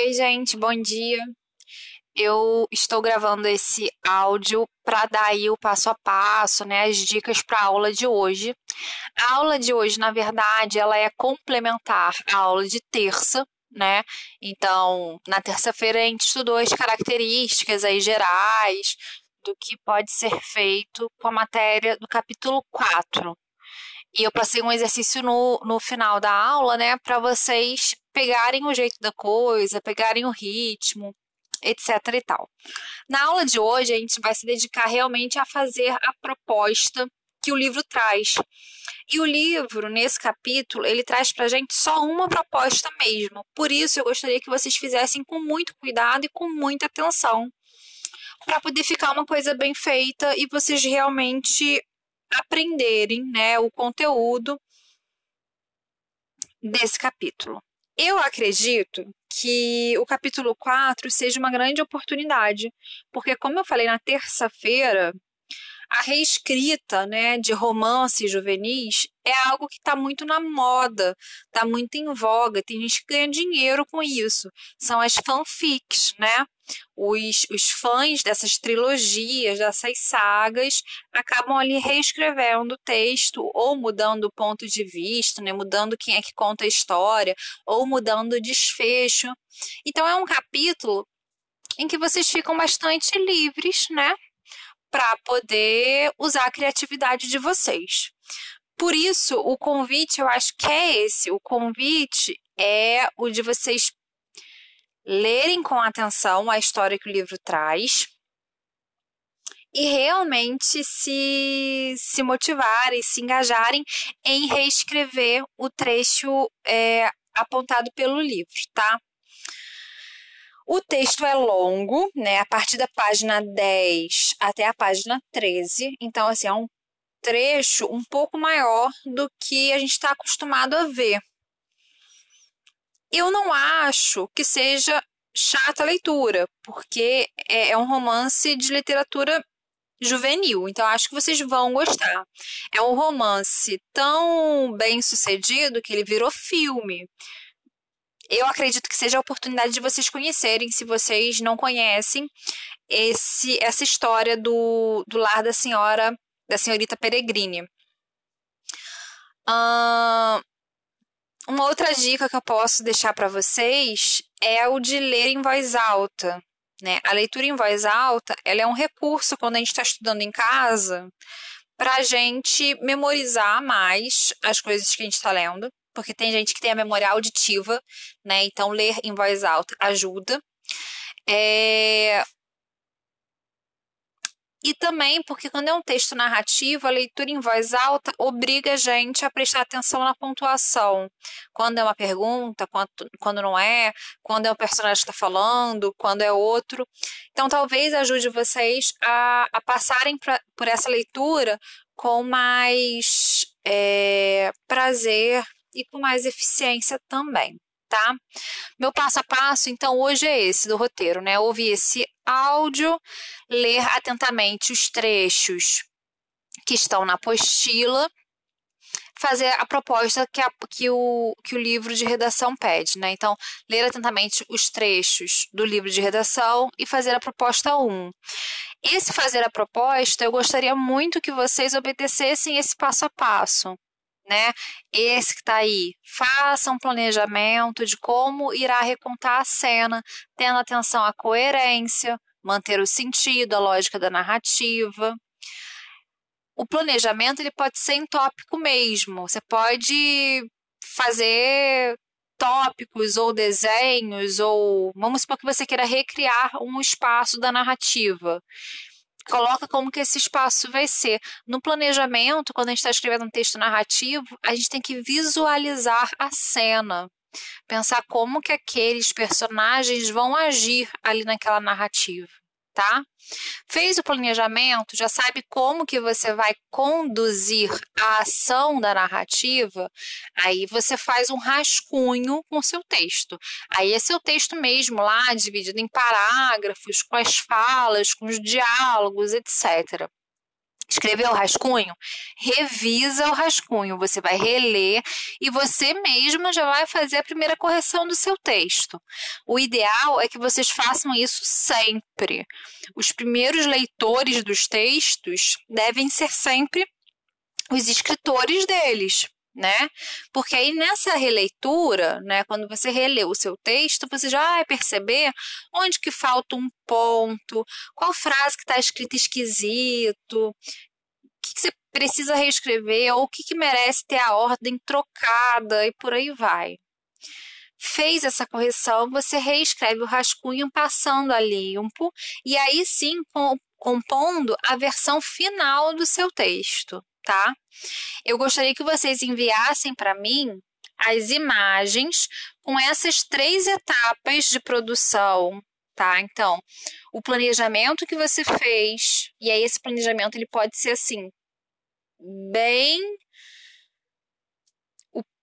Oi, gente, bom dia. Eu estou gravando esse áudio para dar aí o passo a passo, né, as dicas para a aula de hoje. A aula de hoje, na verdade, ela é complementar à aula de terça, né? Então, na terça-feira a gente estudou as características aí gerais do que pode ser feito com a matéria do capítulo 4. E eu passei um exercício no, no final da aula, né, para vocês pegarem o jeito da coisa, pegarem o ritmo, etc e tal. Na aula de hoje, a gente vai se dedicar realmente a fazer a proposta que o livro traz. E o livro, nesse capítulo, ele traz para gente só uma proposta mesmo. Por isso, eu gostaria que vocês fizessem com muito cuidado e com muita atenção, para poder ficar uma coisa bem feita e vocês realmente aprenderem né, o conteúdo desse capítulo. Eu acredito que o capítulo 4 seja uma grande oportunidade, porque, como eu falei na terça-feira, a reescrita né, de romances juvenis é algo que está muito na moda, está muito em voga, tem gente que ganha dinheiro com isso. São as fanfics, né? Os, os fãs dessas trilogias, dessas sagas, acabam ali reescrevendo o texto, ou mudando o ponto de vista, né? mudando quem é que conta a história, ou mudando o desfecho. Então é um capítulo em que vocês ficam bastante livres, né? Para poder usar a criatividade de vocês. Por isso, o convite eu acho que é esse. O convite é o de vocês lerem com atenção a história que o livro traz e realmente se, se motivarem, se engajarem em reescrever o trecho é, apontado pelo livro, tá? O texto é longo, né? A partir da página 10 até a página 13. Então, assim, é um trecho um pouco maior do que a gente está acostumado a ver. Eu não acho que seja chata a leitura, porque é, é um romance de literatura juvenil, então acho que vocês vão gostar. É um romance tão bem sucedido que ele virou filme eu acredito que seja a oportunidade de vocês conhecerem, se vocês não conhecem, esse, essa história do, do lar da senhora, da senhorita Peregrine. Uh, uma outra dica que eu posso deixar para vocês é o de ler em voz alta. Né? A leitura em voz alta ela é um recurso quando a gente está estudando em casa para a gente memorizar mais as coisas que a gente está lendo porque tem gente que tem a memória auditiva, né? Então, ler em voz alta ajuda. É... E também porque quando é um texto narrativo, a leitura em voz alta obriga a gente a prestar atenção na pontuação. Quando é uma pergunta, quando, quando não é, quando é o personagem que está falando, quando é outro. Então, talvez ajude vocês a, a passarem pra, por essa leitura com mais é, prazer, e com mais eficiência também, tá? Meu passo a passo, então, hoje é esse do roteiro, né? Ouvir esse áudio, ler atentamente os trechos que estão na apostila, fazer a proposta que, a, que, o, que o livro de redação pede, né? Então, ler atentamente os trechos do livro de redação e fazer a proposta 1. Esse fazer a proposta, eu gostaria muito que vocês obedecessem esse passo a passo né? Esse que está aí, faça um planejamento de como irá recontar a cena, tendo atenção à coerência, manter o sentido, a lógica da narrativa. O planejamento ele pode ser em tópico mesmo. Você pode fazer tópicos ou desenhos ou vamos supor que você queira recriar um espaço da narrativa coloca como que esse espaço vai ser. No planejamento, quando a gente está escrevendo um texto narrativo, a gente tem que visualizar a cena. Pensar como que aqueles personagens vão agir ali naquela narrativa tá? Fez o planejamento, já sabe como que você vai conduzir a ação da narrativa, aí você faz um rascunho com o seu texto. Aí é seu texto mesmo lá, dividido em parágrafos, com as falas, com os diálogos, etc. Escreveu o rascunho? Revisa o rascunho. Você vai reler e você mesma já vai fazer a primeira correção do seu texto. O ideal é que vocês façam isso sempre. Os primeiros leitores dos textos devem ser sempre os escritores deles né? Porque aí nessa releitura, né, quando você relê o seu texto, você já vai perceber onde que falta um ponto, qual frase que está escrita esquisito, o que, que, você precisa reescrever, ou o que, que merece ter a ordem trocada e por aí vai. Fez essa correção, você reescreve o rascunho passando a limpo e aí sim compondo a versão final do seu texto tá? Eu gostaria que vocês enviassem para mim as imagens com essas três etapas de produção, tá? Então, o planejamento que você fez, e aí esse planejamento ele pode ser assim, bem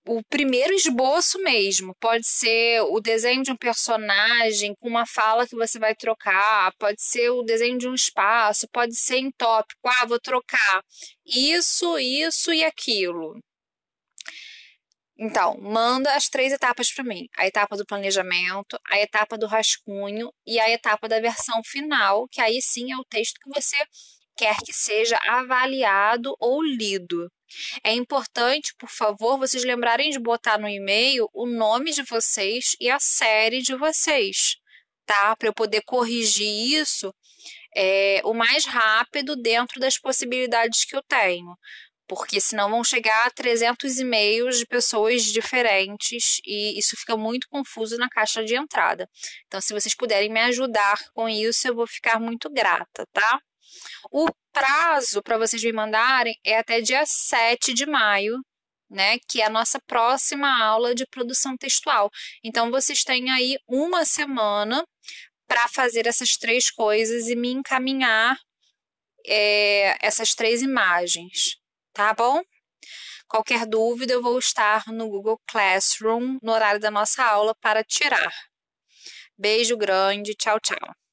o primeiro esboço mesmo. Pode ser o desenho de um personagem com uma fala que você vai trocar, pode ser o desenho de um espaço, pode ser em tópico. Ah, vou trocar isso, isso e aquilo. Então, manda as três etapas para mim: a etapa do planejamento, a etapa do rascunho e a etapa da versão final, que aí sim é o texto que você quer que seja avaliado ou lido. É importante, por favor, vocês lembrarem de botar no e-mail o nome de vocês e a série de vocês, tá? Para eu poder corrigir isso é, o mais rápido dentro das possibilidades que eu tenho. Porque senão vão chegar a 300 e-mails de pessoas diferentes e isso fica muito confuso na caixa de entrada. Então, se vocês puderem me ajudar com isso, eu vou ficar muito grata, tá? O prazo para vocês me mandarem é até dia 7 de maio, né? Que é a nossa próxima aula de produção textual. Então, vocês têm aí uma semana para fazer essas três coisas e me encaminhar é, essas três imagens, tá bom? Qualquer dúvida, eu vou estar no Google Classroom no horário da nossa aula para tirar. Beijo grande, tchau, tchau.